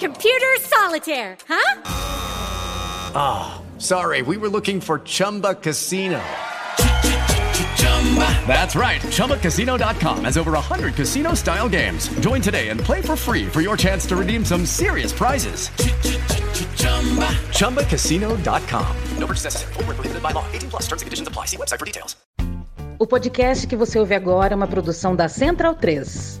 Computer solitaire, huh? Ah, oh, sorry. We were looking for Chumba Casino. That's right. ChumbaCasino.com has over 100 casino style games. Join today and play for free for your chance to redeem some serious prizes. ChumbaCasino.com. No purchase necessary. Prohibited by law. 18 plus terms and conditions apply. See website for details. O podcast que você ouve agora é uma produção da Central 3.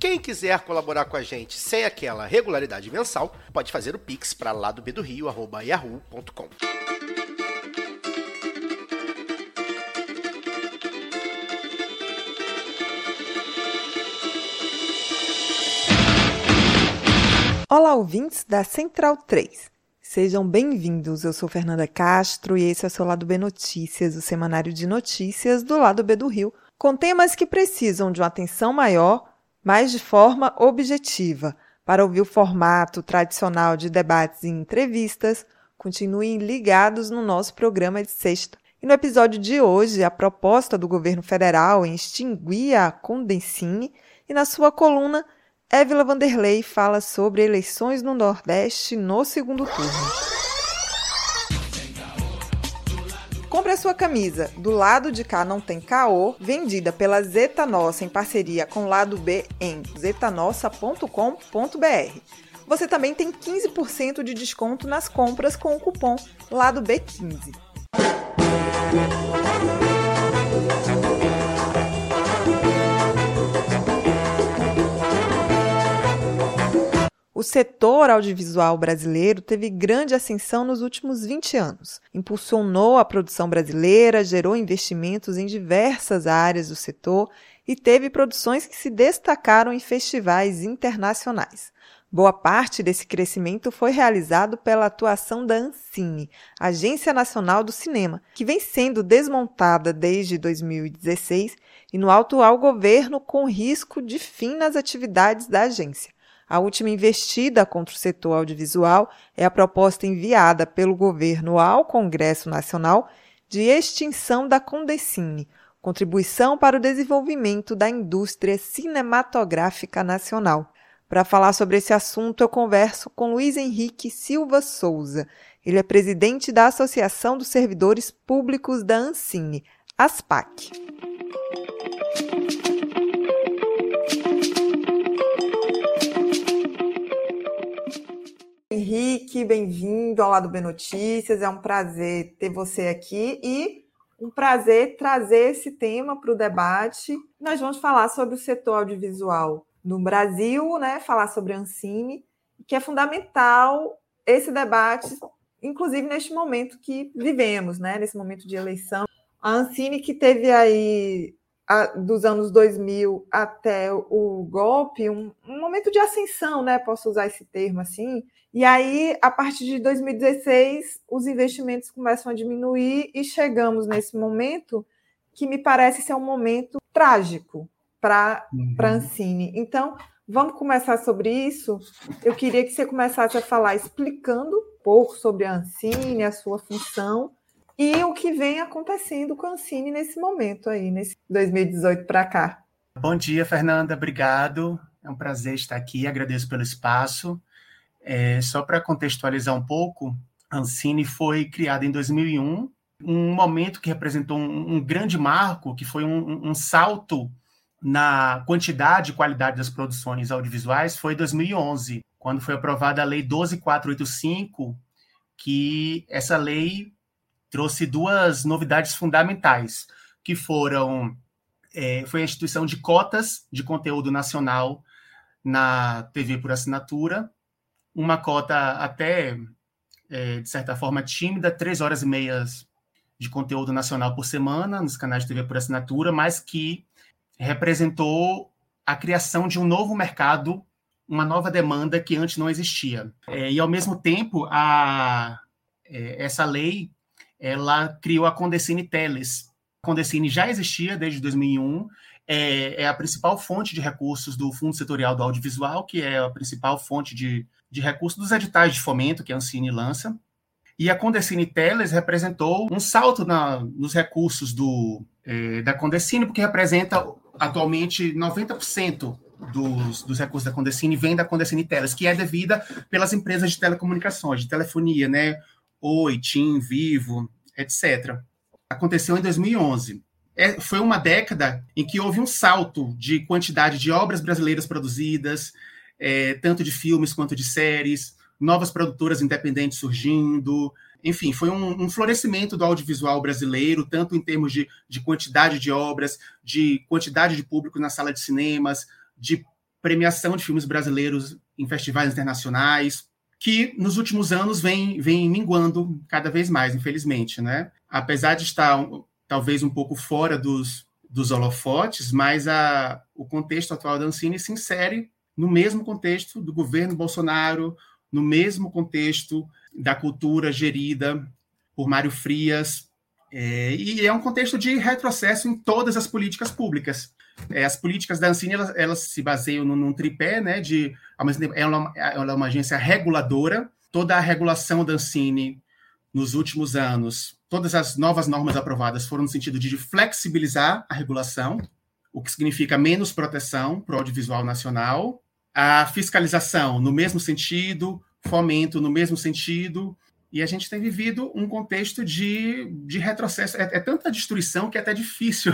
Quem quiser colaborar com a gente sem aquela regularidade mensal, pode fazer o pix para lá do do Rio. Olá, ouvintes da Central 3. Sejam bem-vindos. Eu sou Fernanda Castro e esse é o seu Lado B Notícias, o semanário de notícias do Lado B do Rio, com temas que precisam de uma atenção maior mas de forma objetiva. Para ouvir o formato tradicional de debates e entrevistas, continuem ligados no nosso programa de sexta. E no episódio de hoje, a proposta do governo federal em extinguir a Condensine e na sua coluna, Évila Vanderlei fala sobre eleições no Nordeste no segundo turno. Compre a sua camisa Do Lado de Cá Não Tem Caô, vendida pela Zeta Nossa em parceria com o Lado B em zetanossa.com.br. Você também tem 15% de desconto nas compras com o cupom Lado B15. Setor audiovisual brasileiro teve grande ascensão nos últimos 20 anos. Impulsionou a produção brasileira, gerou investimentos em diversas áreas do setor e teve produções que se destacaram em festivais internacionais. Boa parte desse crescimento foi realizado pela atuação da Ancine, Agência Nacional do Cinema, que vem sendo desmontada desde 2016 e no atual governo com risco de fim nas atividades da agência. A última investida contra o setor audiovisual é a proposta enviada pelo governo ao Congresso Nacional de extinção da Condecine, contribuição para o desenvolvimento da indústria cinematográfica nacional. Para falar sobre esse assunto, eu converso com Luiz Henrique Silva Souza. Ele é presidente da Associação dos Servidores Públicos da Ancine, ASPAC. Henrique, bem-vindo ao Lado B Notícias. É um prazer ter você aqui e um prazer trazer esse tema para o debate. Nós vamos falar sobre o setor audiovisual no Brasil, né? Falar sobre a Ancine, que é fundamental esse debate, inclusive neste momento que vivemos, né? Nesse momento de eleição. A Ancine que teve aí dos anos 2000 até o golpe, um, um, momento de ascensão, né? Posso usar esse termo assim. E aí, a partir de 2016, os investimentos começam a diminuir e chegamos nesse momento que me parece ser um momento trágico para uhum. a Ancine. Então, vamos começar sobre isso. Eu queria que você começasse a falar explicando um pouco sobre a Ancine, a sua função e o que vem acontecendo com a Ancine nesse momento aí, nesse 2018 para cá. Bom dia, Fernanda, obrigado. É um prazer estar aqui, agradeço pelo espaço. É, só para contextualizar um pouco, a Ancine foi criada em 2001, um momento que representou um, um grande marco, que foi um, um salto na quantidade e qualidade das produções audiovisuais foi 2011, quando foi aprovada a Lei 12485, que essa lei trouxe duas novidades fundamentais, que foram é, foi a instituição de cotas de conteúdo nacional na TV por assinatura, uma cota até, é, de certa forma, tímida, três horas e meias de conteúdo nacional por semana nos canais de TV por assinatura, mas que representou a criação de um novo mercado, uma nova demanda que antes não existia. É, e, ao mesmo tempo, a, é, essa lei ela criou a Condecine Teles. A Condecine já existia desde 2001, é, é, a principal fonte de recursos do Fundo Setorial do Audiovisual, que é a principal fonte de, de recursos dos editais de fomento que a Ancine lança. E a Condecine Teles representou um salto na, nos recursos do, é, da Condecine, porque representa atualmente 90% dos, dos recursos da Condecine vem da Condecine Teles, que é devida pelas empresas de telecomunicações, de telefonia, né? Oi, TIM, Vivo, etc. Aconteceu em 2011. É, foi uma década em que houve um salto de quantidade de obras brasileiras produzidas, é, tanto de filmes quanto de séries, novas produtoras independentes surgindo. Enfim, foi um, um, florescimento do audiovisual brasileiro, tanto em termos de, de quantidade de obras, de quantidade de público na sala de cinemas, de premiação de filmes brasileiros em festivais internacionais, que nos últimos anos vem, vem minguando cada vez mais, infelizmente. Né? Apesar de estar talvez um pouco fora dos, dos holofotes, mas a, o contexto atual da Ancine se insere no mesmo contexto do governo Bolsonaro, no mesmo contexto da cultura gerida por Mário Frias, é, e é um contexto de retrocesso em todas as políticas públicas. É, as políticas da Ancine elas, elas se baseiam num, num, tripé, né? De, ela, ela é uma agência reguladora. Toda a regulação da Ancine nos últimos anos, todas as novas normas aprovadas foram no sentido de flexibilizar a regulação, o que significa menos proteção para o audiovisual nacional, a fiscalização no mesmo sentido, fomento no mesmo sentido, e a gente tem vivido um contexto de, de retrocesso. É, é tanta destruição que é até difícil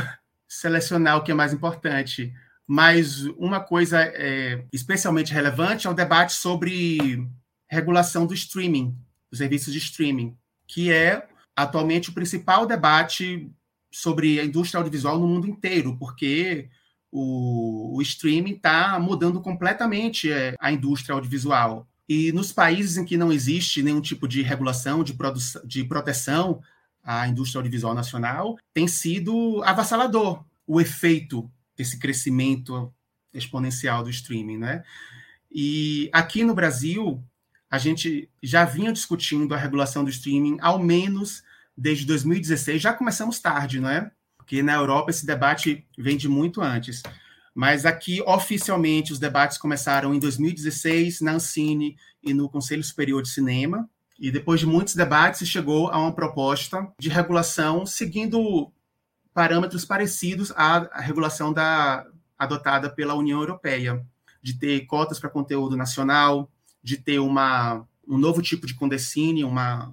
selecionar o que é mais importante. Mas uma coisa é, especialmente relevante é o debate sobre regulação do streaming, dos serviços de streaming, que é atualmente o principal debate sobre a indústria audiovisual no mundo inteiro, porque o, o streaming está mudando completamente é, a indústria audiovisual. E nos países em que não existe nenhum tipo de regulação, de, de proteção à indústria audiovisual nacional, tem sido avassalador o efeito desse crescimento exponencial do streaming, né? E aqui no Brasil, a gente já vinha discutindo a regulação do streaming, ao menos desde 2016. Já começamos tarde, não é? porque na Europa esse debate vem de muito antes. Mas aqui, oficialmente, os debates começaram em 2016, na Ancine e no Conselho Superior de Cinema. E depois de muitos debates, se chegou a uma proposta de regulação seguindo parâmetros parecidos à regulação da, adotada pela União Europeia, de ter cotas para conteúdo nacional, de ter uma, um novo tipo de condecine, uma,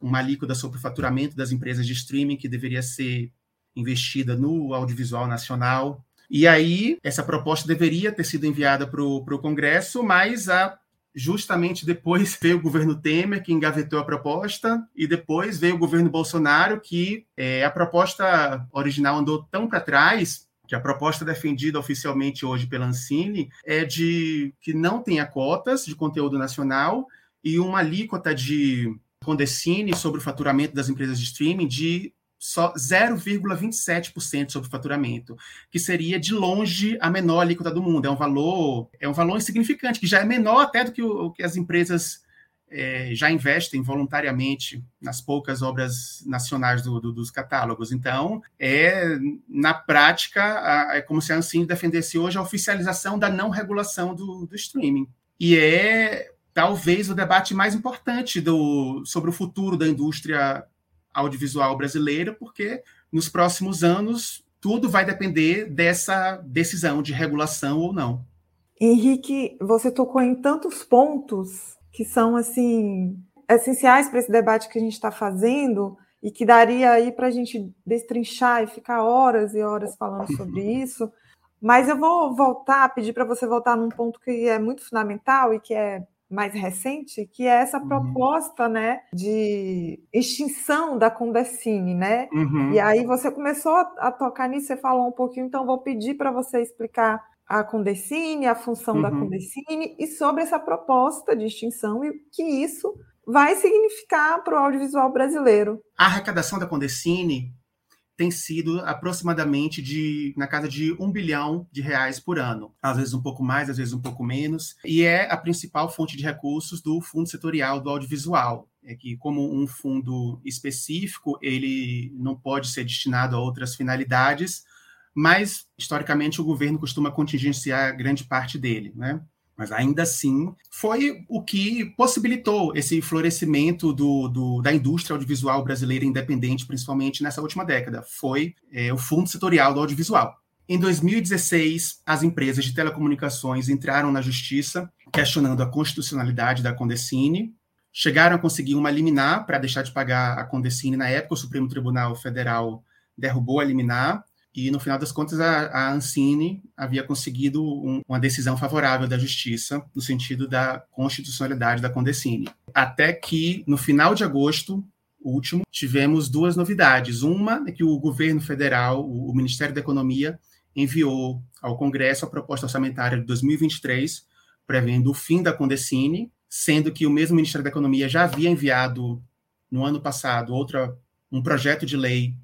uma alíquota sobre o faturamento das empresas de streaming que deveria ser investida no audiovisual nacional. E aí, essa proposta deveria ter sido enviada para o Congresso, mas a, justamente depois veio o governo Temer, que engavetou a proposta, e depois veio o governo Bolsonaro, que é, a proposta original andou tão para trás que a proposta defendida oficialmente hoje pela Ancine é de que não tenha cotas de conteúdo nacional e uma alíquota de condecine sobre o faturamento das empresas de streaming de só 0,27% sobre o faturamento, que seria de longe a menor alíquota do mundo. É um valor, é um valor insignificante, que já é menor até do que o que as empresas é, já investem voluntariamente nas poucas obras nacionais do, do, dos catálogos. Então, é na prática a, é como se a Ancine defendesse hoje a oficialização da não regulação do, do streaming. E é talvez o debate mais importante do, sobre o futuro da indústria audiovisual brasileira, porque nos próximos anos tudo vai depender dessa decisão de regulação ou não. Henrique, você tocou em tantos pontos que são assim essenciais para esse debate que a gente está fazendo e que daria aí para a gente destrinchar e ficar horas e horas falando sobre isso. Mas eu vou voltar, pedir para você voltar num ponto que é muito fundamental e que é mais recente, que é essa uhum. proposta, né, de extinção da Condecine, né? Uhum. E aí você começou a tocar nisso, você falou um pouquinho, então vou pedir para você explicar a Condecine, a função uhum. da Condecine e sobre essa proposta de extinção e o que isso vai significar para o audiovisual brasileiro. A arrecadação da Condecine tem sido aproximadamente de na casa de um bilhão de reais por ano, às vezes um pouco mais, às vezes um pouco menos, e é a principal fonte de recursos do Fundo Setorial do Audiovisual. É que, como um fundo específico, ele não pode ser destinado a outras finalidades, mas historicamente o governo costuma contingenciar grande parte dele, né? Mas ainda assim foi o que possibilitou esse florescimento do, do, da indústria audiovisual brasileira independente, principalmente nessa última década. Foi é, o Fundo Setorial do Audiovisual. Em 2016, as empresas de telecomunicações entraram na justiça questionando a constitucionalidade da Condecine, chegaram a conseguir uma liminar para deixar de pagar a Condecine na época, o Supremo Tribunal Federal derrubou a liminar, e no final das contas a, a Ancine havia conseguido um, uma decisão favorável da justiça no sentido da constitucionalidade da Condecine. Até que no final de agosto último tivemos duas novidades. Uma é que o governo federal, o, o Ministério da Economia, enviou ao Congresso a proposta orçamentária de 2023 prevendo o fim da Condecine, sendo que o mesmo Ministério da Economia já havia enviado no ano passado outra um projeto de lei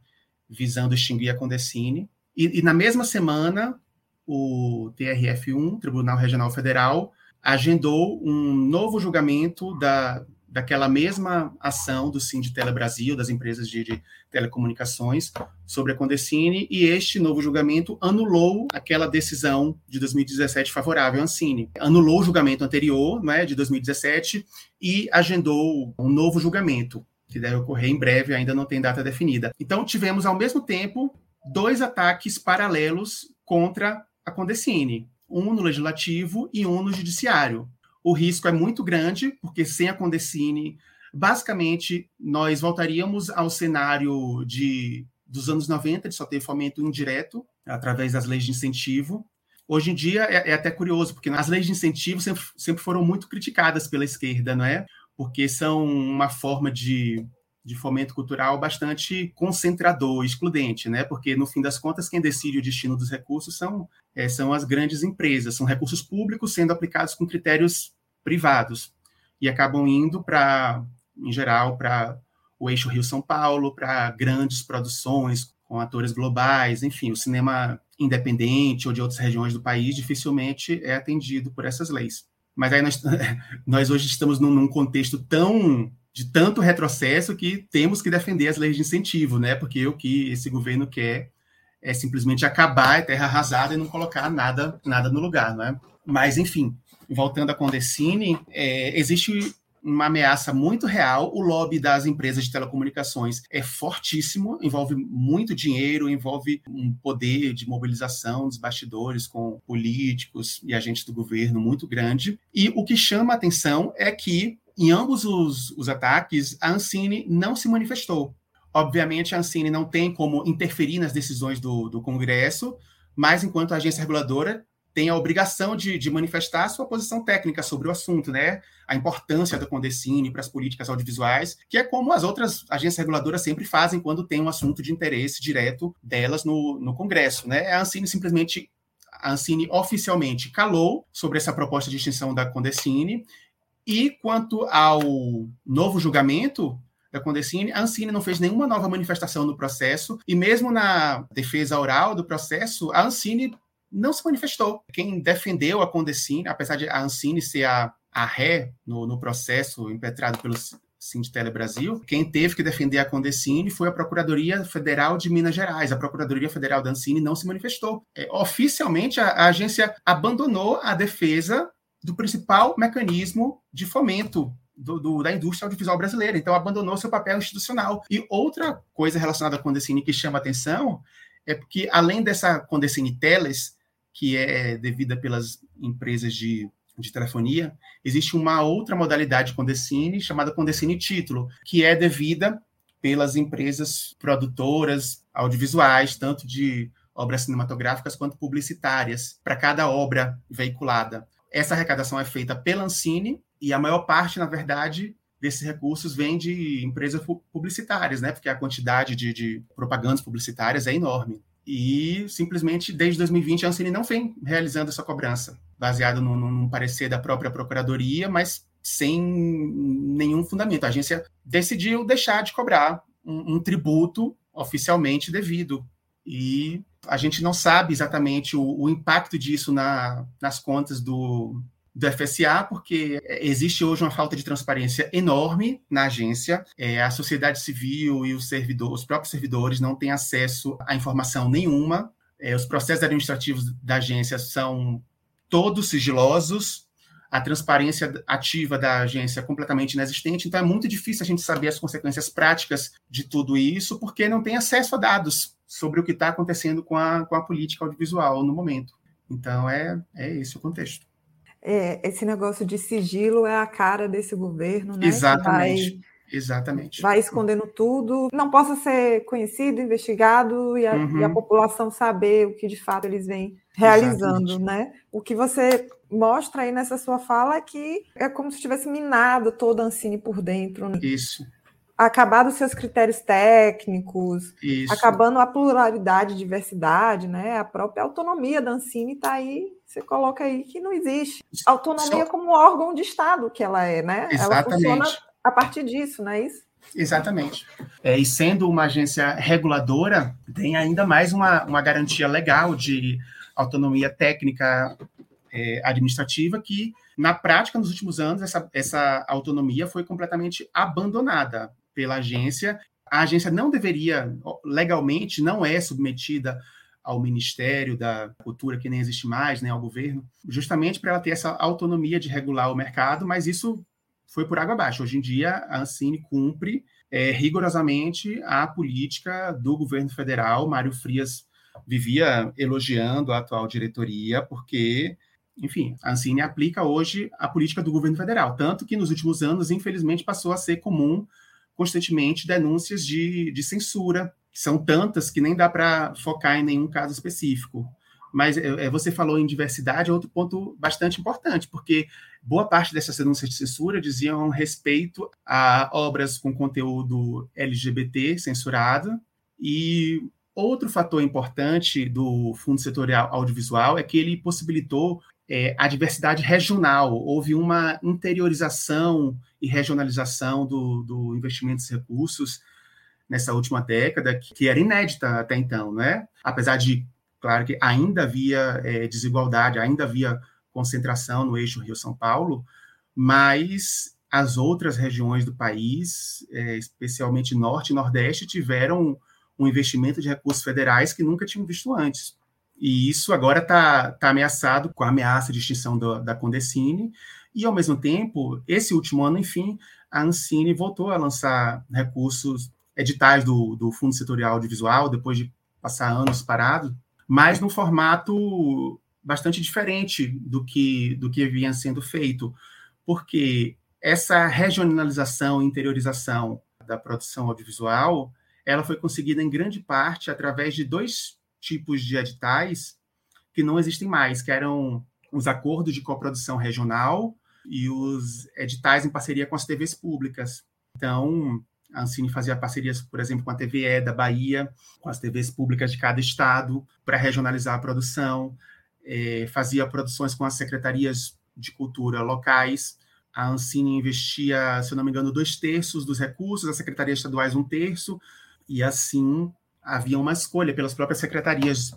visando extinguir a Condecine. E, e na mesma semana, o TRF1, Tribunal Regional Federal, agendou um novo julgamento da, daquela mesma ação do Sinditele Brasil, das empresas de, de, telecomunicações, sobre a Condecine, e este novo julgamento anulou aquela decisão de 2017 favorável à Ancine. Anulou o julgamento anterior, né, de 2017, e agendou um novo julgamento que deve ocorrer em breve, ainda não tem data definida. Então, tivemos ao mesmo tempo dois ataques paralelos contra a Condecine, um no legislativo e um no judiciário. O risco é muito grande, porque sem a Condecine, basicamente, nós voltaríamos ao cenário de, dos anos 90, de só ter fomento indireto, através das leis de incentivo. Hoje em dia é, é até curioso, porque as leis de incentivo sempre, sempre foram muito criticadas pela esquerda, não é? Porque são uma forma de, de fomento cultural bastante concentrador, excludente, né? Porque, no fim das contas, quem decide o destino dos recursos são, é, são as grandes empresas, são recursos públicos sendo aplicados com critérios privados e acabam indo para, em geral, para o eixo Rio-São Paulo, para grandes produções com atores globais, enfim, o cinema independente ou de outras regiões do país dificilmente é atendido por essas leis. Mas aí nós, nós hoje estamos num, num, contexto tão de tanto retrocesso que temos que defender as leis de incentivo, né? Porque o que esse governo quer é simplesmente acabar a terra arrasada e não colocar nada, nada no lugar, não é? Mas, enfim, voltando à Condecine, é, existe uma ameaça muito real. O lobby das empresas de telecomunicações é fortíssimo, envolve muito dinheiro, envolve um poder de mobilização dos bastidores com políticos e agentes do governo muito grande. E o que chama a atenção é que, em ambos os, os ataques, a Ancine não se manifestou. Obviamente, a Ancine não tem como interferir nas decisões do, do Congresso, mas, enquanto agência reguladora, tem a obrigação de, de, manifestar sua posição técnica sobre o assunto, né? A importância da Condecine para as políticas audiovisuais, que é como as outras agências reguladoras sempre fazem quando tem um assunto de interesse direto delas no, no Congresso, né? A Ancine simplesmente, a Ancine oficialmente calou sobre essa proposta de extinção da Condecine, e quanto ao novo julgamento, da Condecine, a Ancine não fez nenhuma nova manifestação no processo, e mesmo na defesa oral do processo, a Ancine não se manifestou. Quem defendeu a Condecine, apesar de a Ancine ser a, a ré no, no processo impetrado pelo Sinditele Brasil, quem teve que defender a Condecine foi a Procuradoria Federal de Minas Gerais. A Procuradoria Federal da Ancine não se manifestou. É, oficialmente, a, a agência abandonou a defesa do principal mecanismo de fomento do, do, da indústria audiovisual brasileira. Então, abandonou seu papel institucional. E outra coisa relacionada à Condecine que chama atenção é porque, além dessa Condecine Teles, que é devida pelas empresas de, de telefonia, existe uma outra modalidade de Condecine, chamada Condecine Título, que é devida pelas empresas produtoras audiovisuais, tanto de obras cinematográficas quanto publicitárias, para cada obra veiculada. Essa arrecadação é feita pela Ancine e a maior parte, na verdade, desses recursos vem de empresas publicitárias, né? Porque a quantidade de, de propagandas publicitárias é enorme. E simplesmente desde 2020 a Ancine não vem realizando essa cobrança, baseado num, num parecer da própria procuradoria, mas sem nenhum fundamento. A agência decidiu deixar de cobrar um, um tributo oficialmente devido. E a gente não sabe exatamente o, o impacto disso na, nas contas do, do FSA, porque existe hoje uma falta de transparência enorme na agência. É, a sociedade civil e os, servidor, os próprios servidores não têm acesso a informação nenhuma. É, os processos administrativos da agência são todos sigilosos, a transparência ativa da agência é completamente inexistente, então é muito difícil a gente saber as consequências práticas de tudo isso, porque não tem acesso a dados sobre o que está acontecendo com a, com a política audiovisual no momento. Então, é, é esse o contexto. É, esse negócio de sigilo é a cara desse governo, né? Exatamente. Exatamente. Vai escondendo tudo, não possa ser conhecido, investigado e a, uhum. e a, população saber o que de fato eles vêm realizando, Exatamente. né? O que você mostra aí nessa sua fala é que é como se tivesse minado toda a Ancine por dentro. Né? Isso. Acabado seus critérios técnicos, Isso. acabando a pluralidade e diversidade, né? A própria autonomia da Ancine está aí, você coloca aí que não existe. Autonomia Só... como órgão de Estado que ela é, né? Exatamente. Ela funciona a partir disso, não é isso? Exatamente. É, e sendo uma agência reguladora, tem ainda mais uma, uma garantia legal de autonomia técnica é, administrativa que, na prática, nos últimos anos, essa, essa autonomia foi completamente abandonada pela agência. A agência não deveria, legalmente, não é submetida ao Ministério da Cultura, que nem existe mais, nem ao governo, justamente para ela ter essa autonomia de regular o mercado, mas isso foi por água abaixo. Hoje em dia, a Ancine cumpre é, rigorosamente a política do governo federal. Mário Frias vivia elogiando a atual diretoria, porque, enfim, a Ancine aplica hoje a política do governo federal. Tanto que nos últimos anos, infelizmente, passou a ser comum constantemente denúncias de, de censura, que são tantas que nem dá para focar em nenhum caso específico. Mas é, é, você falou em diversidade, é outro ponto bastante importante, porque boa parte dessas denúncias de censura diziam respeito a obras com conteúdo LGBT censurado. E outro fator importante do Fundo Setorial Audiovisual é que ele possibilitou é, a diversidade regional. Houve uma interiorização e regionalização do, do investimento de recursos nessa última década, que era inédita até então, né? Apesar de Claro que ainda havia é, desigualdade, ainda havia concentração no eixo Rio-São Paulo, mas as outras regiões do país, é, especialmente Norte e Nordeste, tiveram um investimento de recursos federais que nunca tinham visto antes. E isso agora está tá ameaçado com a ameaça de extinção do, da Condecine, e, ao mesmo tempo, esse último ano, enfim, a Ancine voltou a lançar recursos, editais do, do Fundo Setorial Audiovisual, depois de passar anos parado, mas num formato bastante diferente do que, do que vinha sendo feito, porque essa regionalização e interiorização da produção audiovisual, ela foi conseguida em grande parte através de dois tipos de editais que não existem mais, que eram os acordos de coprodução regional e os editais em parceria com as TVs públicas. Então, a Ancine fazia parcerias, por exemplo, com a TVE da Bahia, com as TVs públicas de cada estado, para regionalizar a produção, é, fazia produções com as secretarias de cultura locais. A Ancine investia, se eu não me engano, dois terços dos recursos, as secretarias estaduais um terço, e assim havia uma escolha pelas próprias secretarias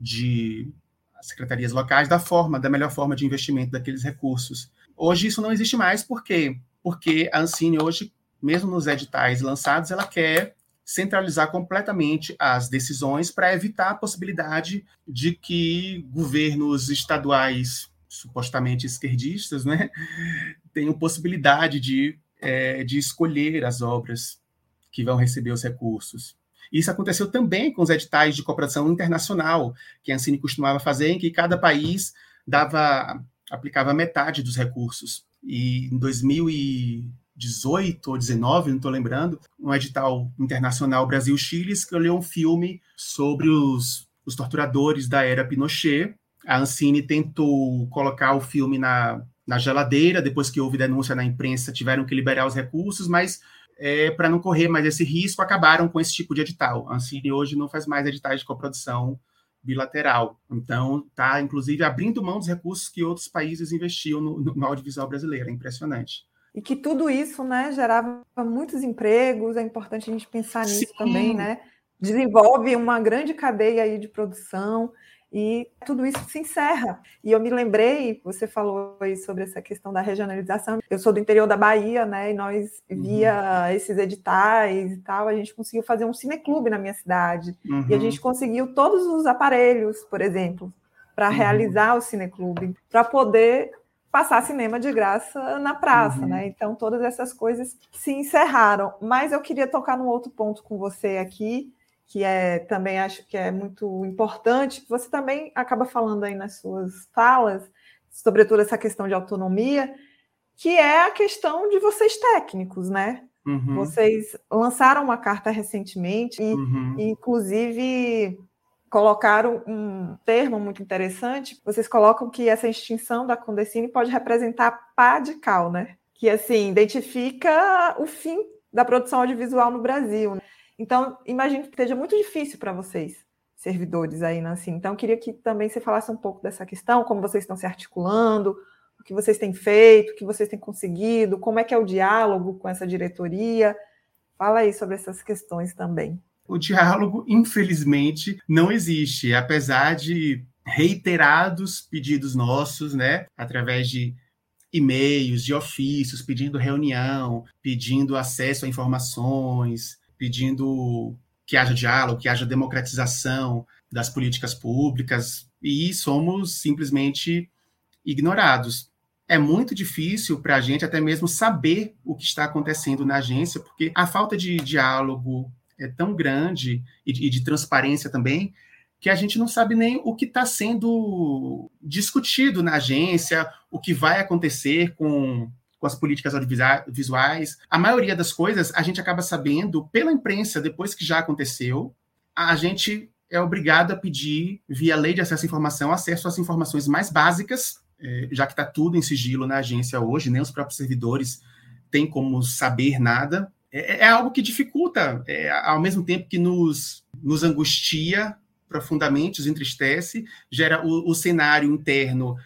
de secretarias locais da forma, da melhor forma de investimento daqueles recursos. Hoje isso não existe mais, por quê? Porque a Ancine hoje mesmo nos editais lançados, ela quer centralizar completamente as decisões para evitar a possibilidade de que governos estaduais supostamente esquerdistas né, tenham possibilidade de, é, de escolher as obras que vão receber os recursos. Isso aconteceu também com os editais de cooperação internacional, que a Ancine costumava fazer, em que cada país dava aplicava metade dos recursos. E em 2000 e 18 ou 19, não estou lembrando, um edital internacional Brasil-Chile escolheu um filme sobre os os torturadores da era Pinochet. A Ancine tentou colocar o filme na, na geladeira, depois que houve denúncia na imprensa, tiveram que liberar os recursos, mas é, para não correr mais esse risco, acabaram com esse tipo de edital. A Ancine hoje não faz mais editais de coprodução bilateral. Então, está, inclusive, abrindo mão dos recursos que outros países investiam no, no audiovisual brasileiro. É impressionante. E que tudo isso né, gerava muitos empregos, é importante a gente pensar nisso Sim. também, né? Desenvolve uma grande cadeia aí de produção e tudo isso se encerra. E eu me lembrei, você falou aí sobre essa questão da regionalização. Eu sou do interior da Bahia, né? E nós, uhum. via esses editais e tal, a gente conseguiu fazer um cineclube na minha cidade. Uhum. E a gente conseguiu todos os aparelhos, por exemplo, para uhum. realizar o cineclube, para poder passar cinema de graça na praça, uhum. né? Então todas essas coisas se encerraram. Mas eu queria tocar num outro ponto com você aqui, que é também acho que é muito importante. Você também acaba falando aí nas suas falas, sobretudo essa questão de autonomia, que é a questão de vocês técnicos, né? Uhum. Vocês lançaram uma carta recentemente e, uhum. inclusive, colocaram um termo muito interessante. Vocês colocam que essa extinção da Condecine pode representar pá de cal, né? Que assim identifica o fim da produção audiovisual no Brasil. Né? Então, imagino que seja muito difícil para vocês, servidores aí, Nancy. Então, queria que também você falasse um pouco dessa questão, como vocês estão se articulando, o que vocês têm feito, o que vocês têm conseguido, como é que é o diálogo com essa diretoria. Fala aí sobre essas questões também o diálogo, infelizmente, não existe, apesar de reiterados pedidos nossos, né, através de e-mails, de ofícios, pedindo reunião, pedindo acesso a informações, pedindo que haja diálogo, que haja democratização das políticas públicas, e somos simplesmente ignorados. É muito difícil para a gente até mesmo saber o que está acontecendo na agência, porque a falta de diálogo, é tão grande e de, e de transparência também que a gente não sabe nem o que está sendo discutido na agência, o que vai acontecer com, com as políticas audiovisuais. A maioria das coisas a gente acaba sabendo pela imprensa depois que já aconteceu. A gente é obrigado a pedir, via lei de acesso à informação, acesso às informações mais básicas, é, já que está tudo em sigilo na agência hoje, nem os próprios servidores têm como saber nada é, é algo que dificulta, é, ao mesmo tempo que nos, nos angustia profundamente, nos entristece, gera o, o cenário interno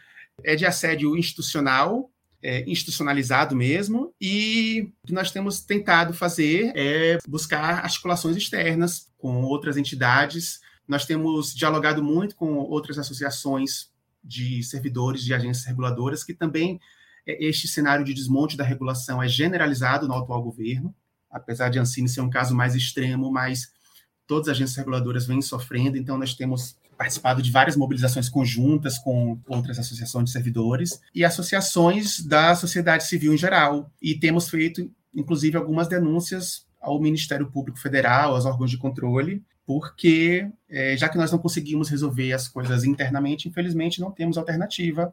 é de assédio institucional, é, institucionalizado mesmo, e o que nós temos tentado fazer é buscar articulações externas com outras entidades. Nós temos dialogado muito com outras associações de servidores de agências reguladoras, que também é, este cenário de desmonte da regulação é generalizado no atual governo apesar de Ancine ser um caso mais extremo, mas todas as agências reguladoras vêm sofrendo, então nós temos participado de várias mobilizações conjuntas com outras associações de servidores e associações da sociedade civil em geral, e temos feito, inclusive, algumas denúncias ao Ministério Público Federal, aos órgãos de controle, porque, é, já que nós não conseguimos resolver as coisas internamente, infelizmente não temos alternativa,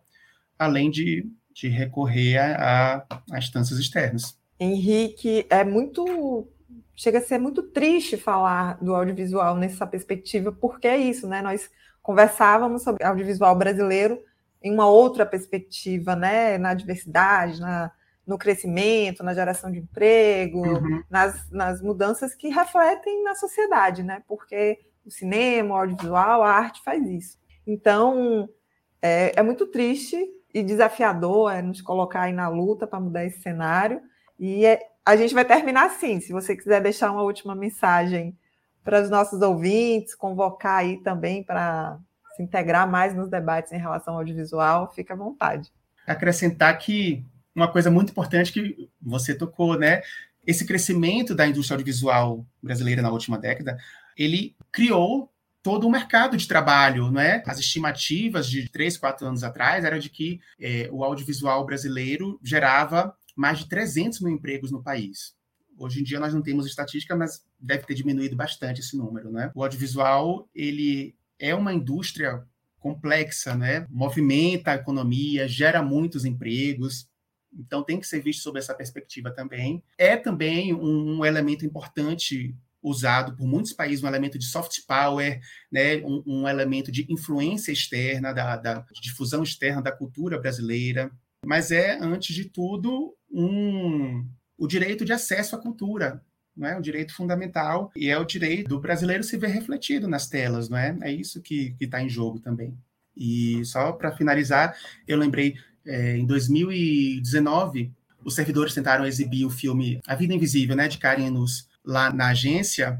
além de, de recorrer a, a, a instâncias externas. Henrique, é muito. Chega a ser muito triste falar do audiovisual nessa perspectiva, porque é isso, né? Nós conversávamos sobre audiovisual brasileiro em uma outra perspectiva, né? Na diversidade, na, no crescimento, na geração de emprego, uhum. nas, nas mudanças que refletem na sociedade, né? Porque o cinema, o audiovisual, a arte faz isso. Então, é, é muito triste e desafiador é, nos colocar aí na luta para mudar esse cenário. E é, a gente vai terminar assim. Se você quiser deixar uma última mensagem para os nossos ouvintes, convocar aí também para se integrar mais nos debates em relação ao audiovisual, fica à vontade. Acrescentar que uma coisa muito importante que você tocou, né? Esse crescimento da indústria audiovisual brasileira na última década, ele criou todo um mercado de trabalho, não é? As estimativas de três, quatro anos atrás eram de que é, o audiovisual brasileiro gerava mais de 300 mil empregos no país. Hoje em dia nós não temos estatística, mas deve ter diminuído bastante esse número, né? O audiovisual, ele é uma indústria complexa, né? Movimenta a economia, gera muitos empregos, então tem que ser visto sob essa perspectiva também. É também um elemento importante usado por muitos países, um elemento de soft power, né, um, um elemento de influência externa, da, da difusão externa da cultura brasileira, mas é, antes de tudo, um, o direito de acesso à cultura, não é um direito fundamental e é o direito do brasileiro se ver refletido nas telas, não é? É isso que está em jogo também. E só para finalizar, eu lembrei, é, em 2019, os servidores tentaram exibir o filme A Vida Invisível, né, de Karen Nus, lá na agência,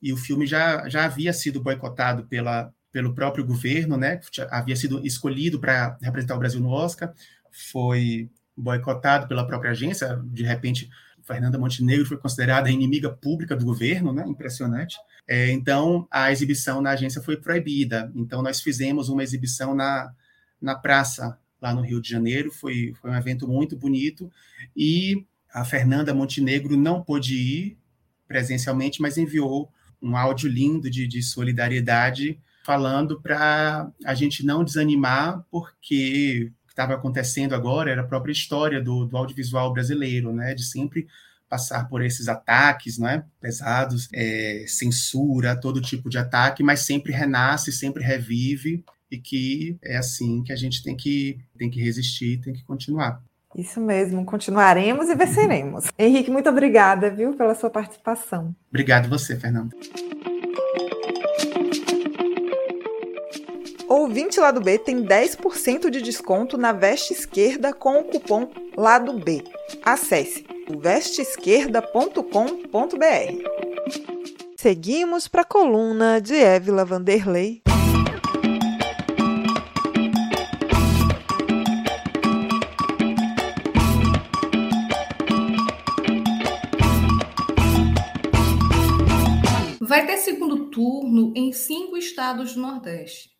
e o filme já, já havia sido boicotado pela, pelo próprio governo, né, havia sido escolhido para representar o Brasil no Oscar, foi boicotado pela própria agência, de repente Fernanda Montenegro foi considerada inimiga pública do governo, né? Impressionante. É, então, a exibição na agência foi proibida. Então, nós fizemos uma exibição na, na praça, lá no Rio de Janeiro. Foi, foi um evento muito bonito. E a Fernanda Montenegro não pôde ir presencialmente, mas enviou um áudio lindo de, de solidariedade, falando para a gente não desanimar, porque que estava acontecendo agora era a própria história do, do audiovisual brasileiro, né? De sempre passar por esses ataques né, pesados, é, censura, todo tipo de ataque, mas sempre renasce, sempre revive, e que é assim que a gente tem que, tem que resistir, tem que continuar. Isso mesmo, continuaremos e venceremos. Henrique, muito obrigada, viu, pela sua participação. Obrigado você, Fernando. Ouvinte Lado B tem 10% de desconto na veste esquerda com o cupom Lado B. Acesse vesteesquerda.com.br. Seguimos para a coluna de Évila Vanderlei. Vai ter segundo turno em cinco estados do Nordeste.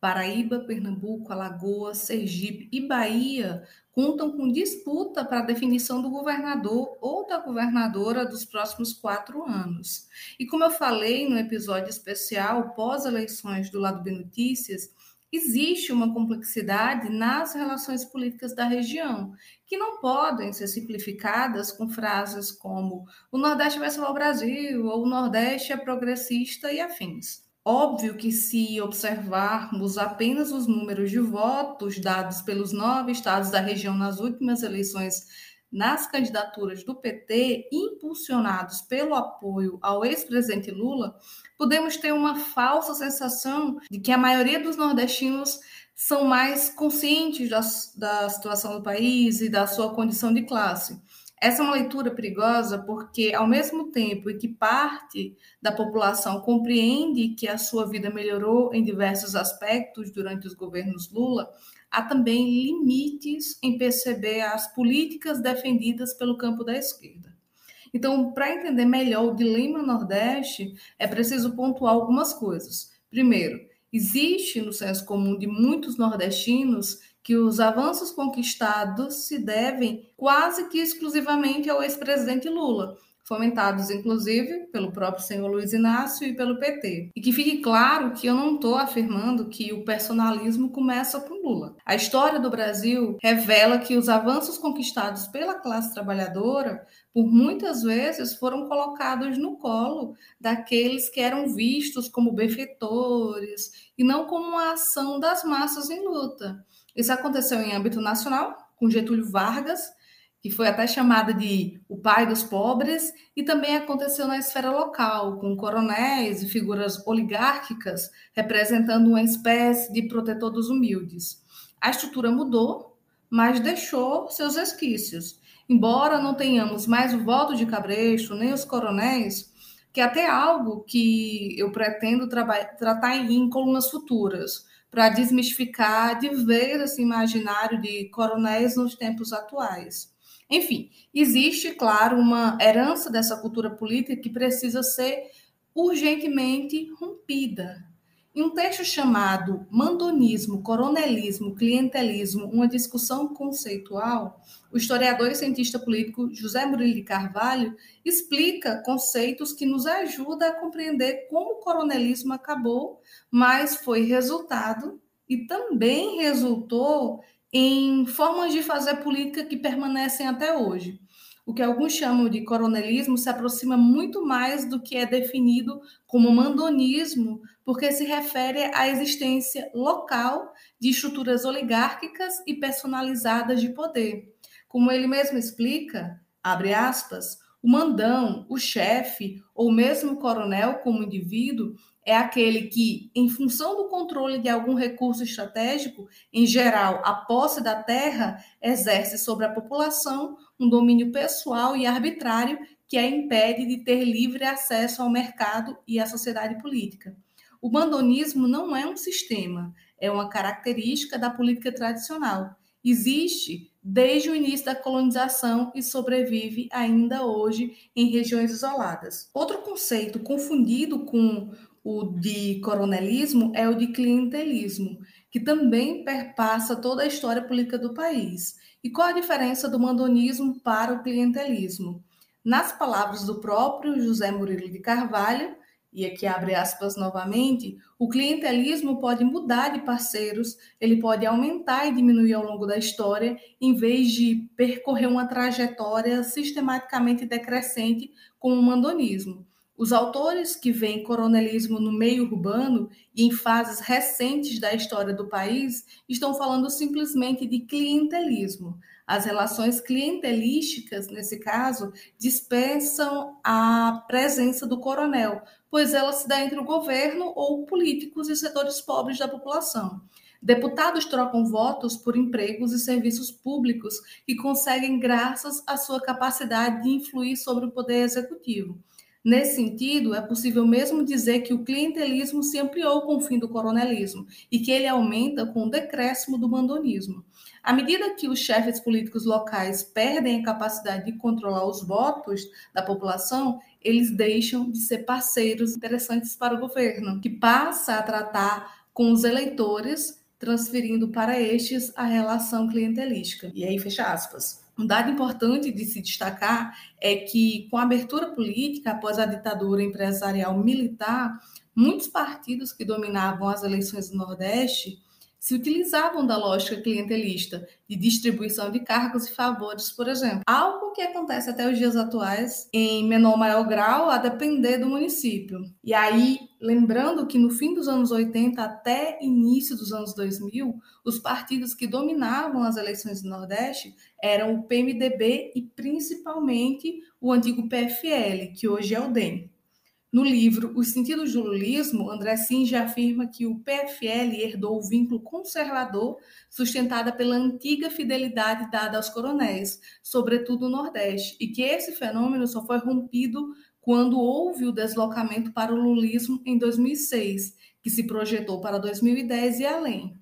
Paraíba, Pernambuco, Alagoas, Sergipe e Bahia contam com disputa para a definição do governador ou da governadora dos próximos quatro anos. E como eu falei no episódio especial pós-eleições do Lado B Notícias, existe uma complexidade nas relações políticas da região, que não podem ser simplificadas com frases como o Nordeste vai salvar o Brasil ou o Nordeste é progressista e afins. Óbvio que, se observarmos apenas os números de votos dados pelos nove estados da região nas últimas eleições nas candidaturas do PT, impulsionados pelo apoio ao ex-presidente Lula, podemos ter uma falsa sensação de que a maioria dos nordestinos são mais conscientes da, da situação do país e da sua condição de classe. Essa é uma leitura perigosa porque, ao mesmo tempo em que parte da população compreende que a sua vida melhorou em diversos aspectos durante os governos Lula, há também limites em perceber as políticas defendidas pelo campo da esquerda. Então, para entender melhor o dilema Nordeste, é preciso pontuar algumas coisas. Primeiro, existe no senso comum de muitos nordestinos que os avanços conquistados se devem quase que exclusivamente ao ex-presidente Lula, fomentados inclusive pelo próprio senhor Luiz Inácio e pelo PT. E que fique claro que eu não estou afirmando que o personalismo começa com Lula. A história do Brasil revela que os avanços conquistados pela classe trabalhadora, por muitas vezes, foram colocados no colo daqueles que eram vistos como benfeitores e não como uma ação das massas em luta. Isso aconteceu em âmbito nacional, com Getúlio Vargas, que foi até chamado de o pai dos pobres, e também aconteceu na esfera local, com coronéis e figuras oligárquicas representando uma espécie de protetor dos humildes. A estrutura mudou, mas deixou seus resquícios. Embora não tenhamos mais o voto de Cabresto, nem os coronéis, que é até algo que eu pretendo tratar em colunas futuras para desmistificar de vez esse imaginário de coronéis nos tempos atuais. Enfim, existe, claro, uma herança dessa cultura política que precisa ser urgentemente rompida. Em um texto chamado Mandonismo, Coronelismo, Clientelismo, uma discussão conceitual, o historiador e cientista político José Murilo de Carvalho explica conceitos que nos ajudam a compreender como o coronelismo acabou, mas foi resultado e também resultou em formas de fazer política que permanecem até hoje. O que alguns chamam de coronelismo se aproxima muito mais do que é definido como mandonismo, porque se refere à existência local de estruturas oligárquicas e personalizadas de poder. Como ele mesmo explica, abre aspas, o mandão, o chefe ou mesmo o coronel como indivíduo é aquele que, em função do controle de algum recurso estratégico, em geral a posse da terra, exerce sobre a população um domínio pessoal e arbitrário que a impede de ter livre acesso ao mercado e à sociedade política. O bandonismo não é um sistema, é uma característica da política tradicional. Existe desde o início da colonização e sobrevive ainda hoje em regiões isoladas. Outro conceito confundido com o de coronelismo é o de clientelismo, que também perpassa toda a história política do país. E qual a diferença do mandonismo para o clientelismo? Nas palavras do próprio José Murilo de Carvalho, e aqui abre aspas novamente, o clientelismo pode mudar de parceiros, ele pode aumentar e diminuir ao longo da história, em vez de percorrer uma trajetória sistematicamente decrescente como o mandonismo. Os autores que veem coronelismo no meio urbano e em fases recentes da história do país estão falando simplesmente de clientelismo. As relações clientelísticas, nesse caso, dispensam a presença do coronel, pois ela se dá entre o governo ou políticos e setores pobres da população. Deputados trocam votos por empregos e serviços públicos que conseguem graças à sua capacidade de influir sobre o poder executivo. Nesse sentido, é possível mesmo dizer que o clientelismo se ampliou com o fim do coronelismo e que ele aumenta com o decréscimo do mandonismo. À medida que os chefes políticos locais perdem a capacidade de controlar os votos da população, eles deixam de ser parceiros interessantes para o governo, que passa a tratar com os eleitores, transferindo para estes a relação clientelística. E aí, fecha aspas. Um dado importante de se destacar é que, com a abertura política após a ditadura empresarial militar, muitos partidos que dominavam as eleições do Nordeste se utilizavam da lógica clientelista de distribuição de cargos e favores, por exemplo. Algo que acontece até os dias atuais, em menor ou maior grau, a depender do município. E aí, lembrando que no fim dos anos 80 até início dos anos 2000, os partidos que dominavam as eleições do Nordeste eram o PMDB e principalmente o antigo PFL, que hoje é o DEM. No livro Os Sentidos do Lulismo, André Singe afirma que o PFL herdou o vínculo conservador sustentada pela antiga fidelidade dada aos coronéis, sobretudo no Nordeste, e que esse fenômeno só foi rompido quando houve o deslocamento para o lulismo em 2006, que se projetou para 2010 e além.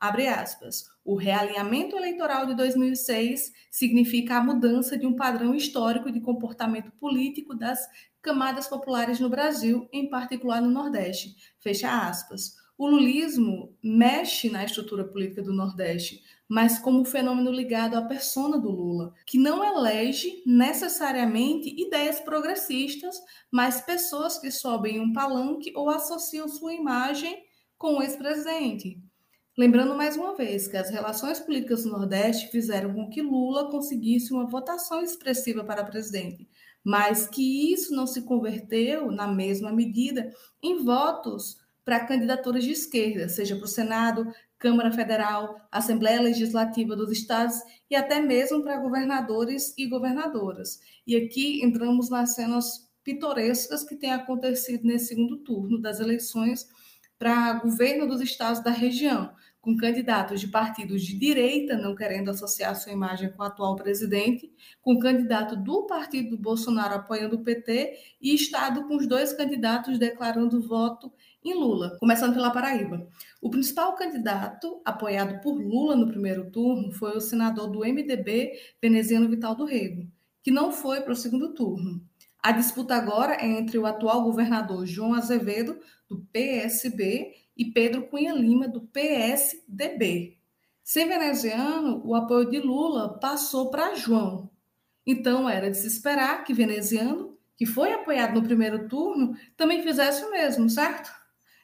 Abre aspas. O realinhamento eleitoral de 2006 significa a mudança de um padrão histórico de comportamento político das camadas populares no Brasil, em particular no Nordeste. Fecha aspas. O lulismo mexe na estrutura política do Nordeste, mas como fenômeno ligado à persona do Lula, que não elege necessariamente ideias progressistas, mas pessoas que sobem um palanque ou associam sua imagem com o ex-presidente. Lembrando mais uma vez que as relações políticas do Nordeste fizeram com que Lula conseguisse uma votação expressiva para presidente, mas que isso não se converteu, na mesma medida, em votos para candidaturas de esquerda, seja para o Senado, Câmara Federal, Assembleia Legislativa dos Estados e até mesmo para governadores e governadoras. E aqui entramos nas cenas pitorescas que têm acontecido nesse segundo turno das eleições para governo dos estados da região, com candidatos de partidos de direita não querendo associar sua imagem com o atual presidente, com candidato do partido do Bolsonaro apoiando o PT e estado com os dois candidatos declarando voto em Lula, começando pela Paraíba. O principal candidato apoiado por Lula no primeiro turno foi o senador do MDB, veneziano Vital do Rego, que não foi para o segundo turno. A disputa agora é entre o atual governador João Azevedo, do PSB, e Pedro Cunha Lima, do PSDB. Sem veneziano, o apoio de Lula passou para João. Então, era de se esperar que veneziano, que foi apoiado no primeiro turno, também fizesse o mesmo, certo?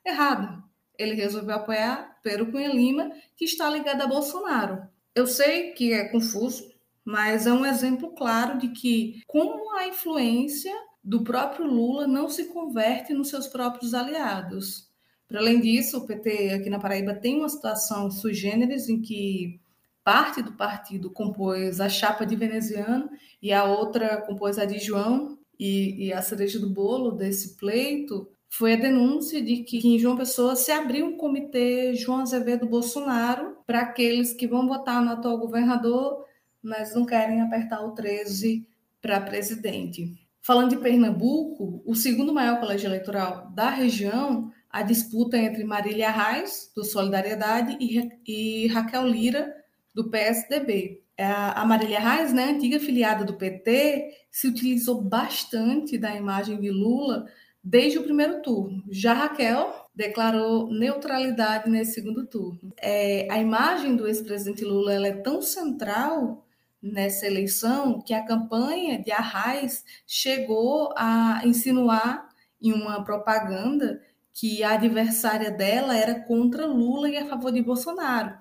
Errado. Ele resolveu apoiar Pedro Cunha Lima, que está ligado a Bolsonaro. Eu sei que é confuso, mas é um exemplo claro de que como a influência do próprio Lula não se converte nos seus próprios aliados. Para além disso, o PT aqui na Paraíba tem uma situação sui generis em que parte do partido compôs a chapa de veneziano e a outra compôs a de João, e, e a cereja do bolo desse pleito foi a denúncia de que em João Pessoa se abriu um comitê João Azevedo Bolsonaro para aqueles que vão votar no atual governador, mas não querem apertar o 13 para presidente. Falando de Pernambuco, o segundo maior colégio eleitoral da região, a disputa entre Marília Reis, do Solidariedade, e, e Raquel Lira, do PSDB. É, a Marília Reis, né, antiga filiada do PT, se utilizou bastante da imagem de Lula desde o primeiro turno. Já Raquel declarou neutralidade nesse segundo turno. É, a imagem do ex-presidente Lula é tão central nessa eleição que a campanha de Arraes chegou a insinuar em uma propaganda que a adversária dela era contra Lula e a favor de Bolsonaro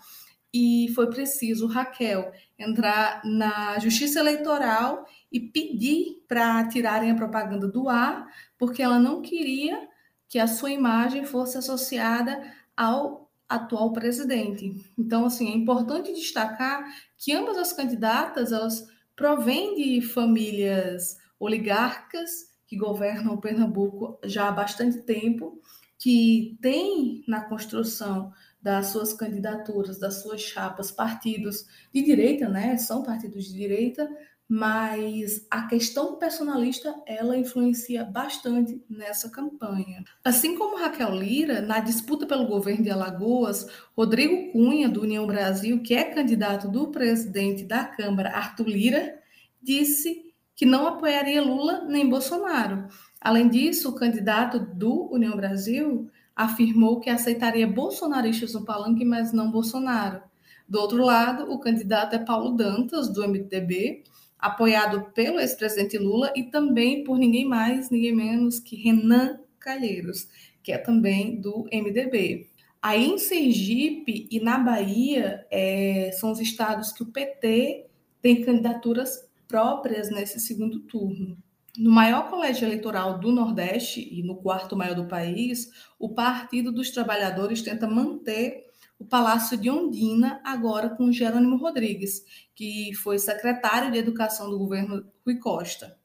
e foi preciso Raquel entrar na Justiça Eleitoral e pedir para tirarem a propaganda do ar, porque ela não queria que a sua imagem fosse associada ao atual presidente. Então, assim, é importante destacar que ambas as candidatas, elas provêm de famílias oligarcas que governam Pernambuco já há bastante tempo, que têm na construção das suas candidaturas, das suas chapas, partidos de direita, né? São partidos de direita, mas a questão personalista ela influencia bastante nessa campanha. Assim como Raquel Lira, na disputa pelo governo de Alagoas, Rodrigo Cunha, do União Brasil, que é candidato do presidente da Câmara, Arthur Lira, disse que não apoiaria Lula nem Bolsonaro. Além disso, o candidato do União Brasil, afirmou que aceitaria bolsonaristas no palanque, mas não Bolsonaro. Do outro lado, o candidato é Paulo Dantas, do MDB, apoiado pelo ex-presidente Lula e também por ninguém mais, ninguém menos que Renan Calheiros, que é também do MDB. Aí em Sergipe e na Bahia é, são os estados que o PT tem candidaturas próprias nesse segundo turno. No maior colégio eleitoral do Nordeste e no quarto maior do país, o Partido dos Trabalhadores tenta manter o Palácio de Ondina, agora com Jerônimo Rodrigues, que foi secretário de Educação do governo Rui Costa.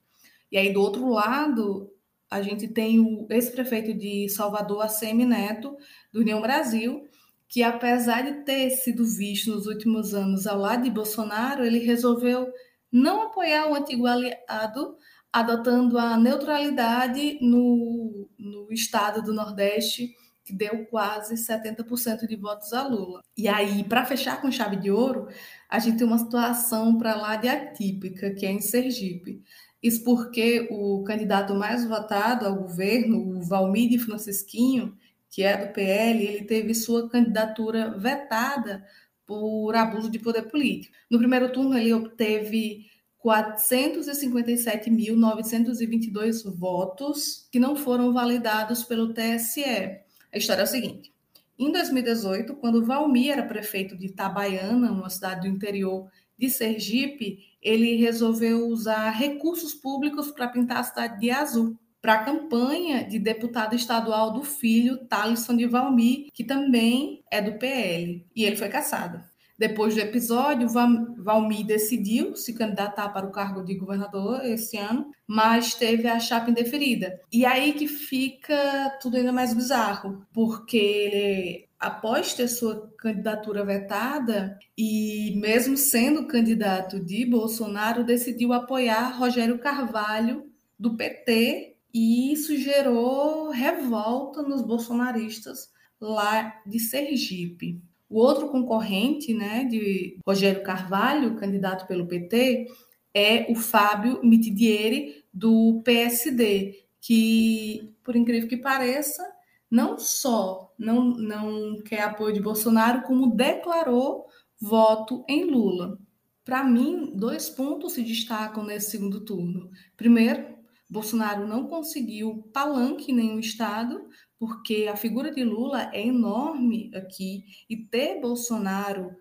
E aí, do outro lado, a gente tem o ex-prefeito de Salvador, ACM Neto, do União Brasil, que apesar de ter sido visto nos últimos anos ao lado de Bolsonaro, ele resolveu não apoiar o antigo aliado adotando a neutralidade no, no estado do Nordeste, que deu quase 70% de votos a Lula. E aí, para fechar com chave de ouro, a gente tem uma situação para lá de atípica, que é em Sergipe. Isso porque o candidato mais votado ao governo, o Valmir Francisquinho, que é do PL, ele teve sua candidatura vetada por abuso de poder político. No primeiro turno, ele obteve 457.922 votos que não foram validados pelo TSE. A história é a seguinte: em 2018, quando Valmir era prefeito de Itabaiana, uma cidade do interior de Sergipe, ele resolveu usar recursos públicos para pintar a cidade de azul, para a campanha de deputado estadual do filho Talisson de Valmir, que também é do PL, e ele foi caçado. Depois do episódio, Valmir decidiu se candidatar para o cargo de governador esse ano, mas teve a chapa indeferida. E aí que fica tudo ainda mais bizarro, porque ele, após ter sua candidatura vetada e mesmo sendo candidato de Bolsonaro, decidiu apoiar Rogério Carvalho do PT e isso gerou revolta nos bolsonaristas lá de Sergipe. O outro concorrente, né, de Rogério Carvalho, candidato pelo PT, é o Fábio Mitidieri, do PSD, que, por incrível que pareça, não só não, não quer apoio de Bolsonaro, como declarou voto em Lula. Para mim, dois pontos se destacam nesse segundo turno. Primeiro, Bolsonaro não conseguiu palanque em nenhum estado, porque a figura de Lula é enorme aqui e ter Bolsonaro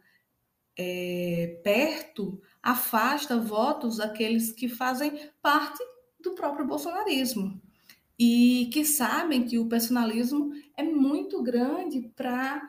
é, perto afasta votos daqueles que fazem parte do próprio bolsonarismo e que sabem que o personalismo é muito grande para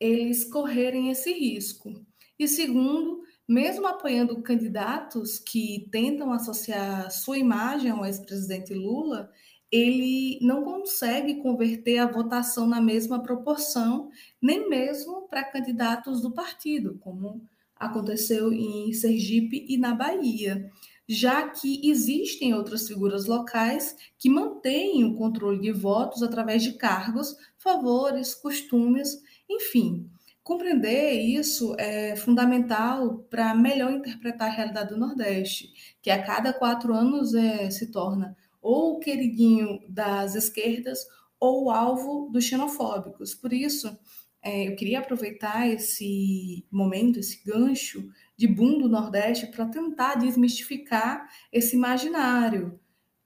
eles correrem esse risco. E segundo, mesmo apoiando candidatos que tentam associar sua imagem ao ex-presidente Lula, ele não consegue converter a votação na mesma proporção, nem mesmo para candidatos do partido, como aconteceu em Sergipe e na Bahia já que existem outras figuras locais que mantêm o controle de votos através de cargos, favores, costumes, enfim. Compreender isso é fundamental para melhor interpretar a realidade do Nordeste, que a cada quatro anos é, se torna ou o queridinho das esquerdas ou alvo dos xenofóbicos. Por isso, é, eu queria aproveitar esse momento, esse gancho de boom do Nordeste para tentar desmistificar esse imaginário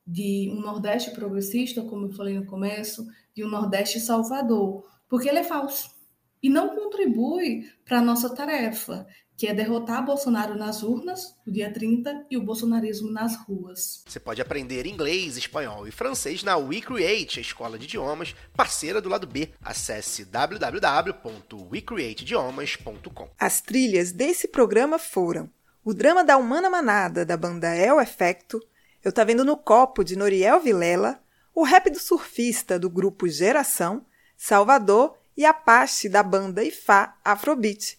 de um Nordeste progressista, como eu falei no começo, de um Nordeste salvador, porque ele é falso e não contribui para a nossa tarefa, que é derrotar Bolsonaro nas urnas no dia 30 e o bolsonarismo nas ruas. Você pode aprender inglês, espanhol e francês na WeCreate, a escola de idiomas parceira do lado B. Acesse www.wecreateidiomas.com. As trilhas desse programa foram o drama da Humana Manada, da banda El Efecto, Eu Tá Vendo no Copo, de Noriel Vilela, o rap do surfista, do grupo Geração, Salvador e Apache, da banda Ifá Afrobeat.